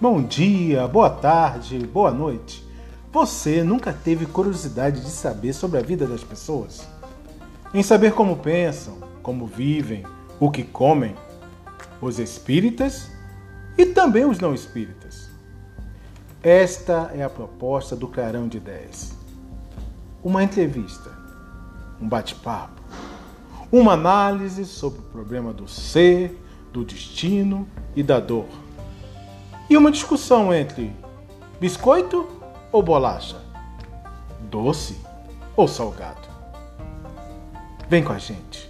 Bom dia, boa tarde, boa noite. Você nunca teve curiosidade de saber sobre a vida das pessoas? Em saber como pensam, como vivem, o que comem? Os espíritas e também os não espíritas. Esta é a proposta do Clarão de Ideias. Uma entrevista, um bate-papo, uma análise sobre o problema do ser, do destino e da dor e uma discussão entre biscoito ou bolacha, doce ou salgado. Vem com a gente.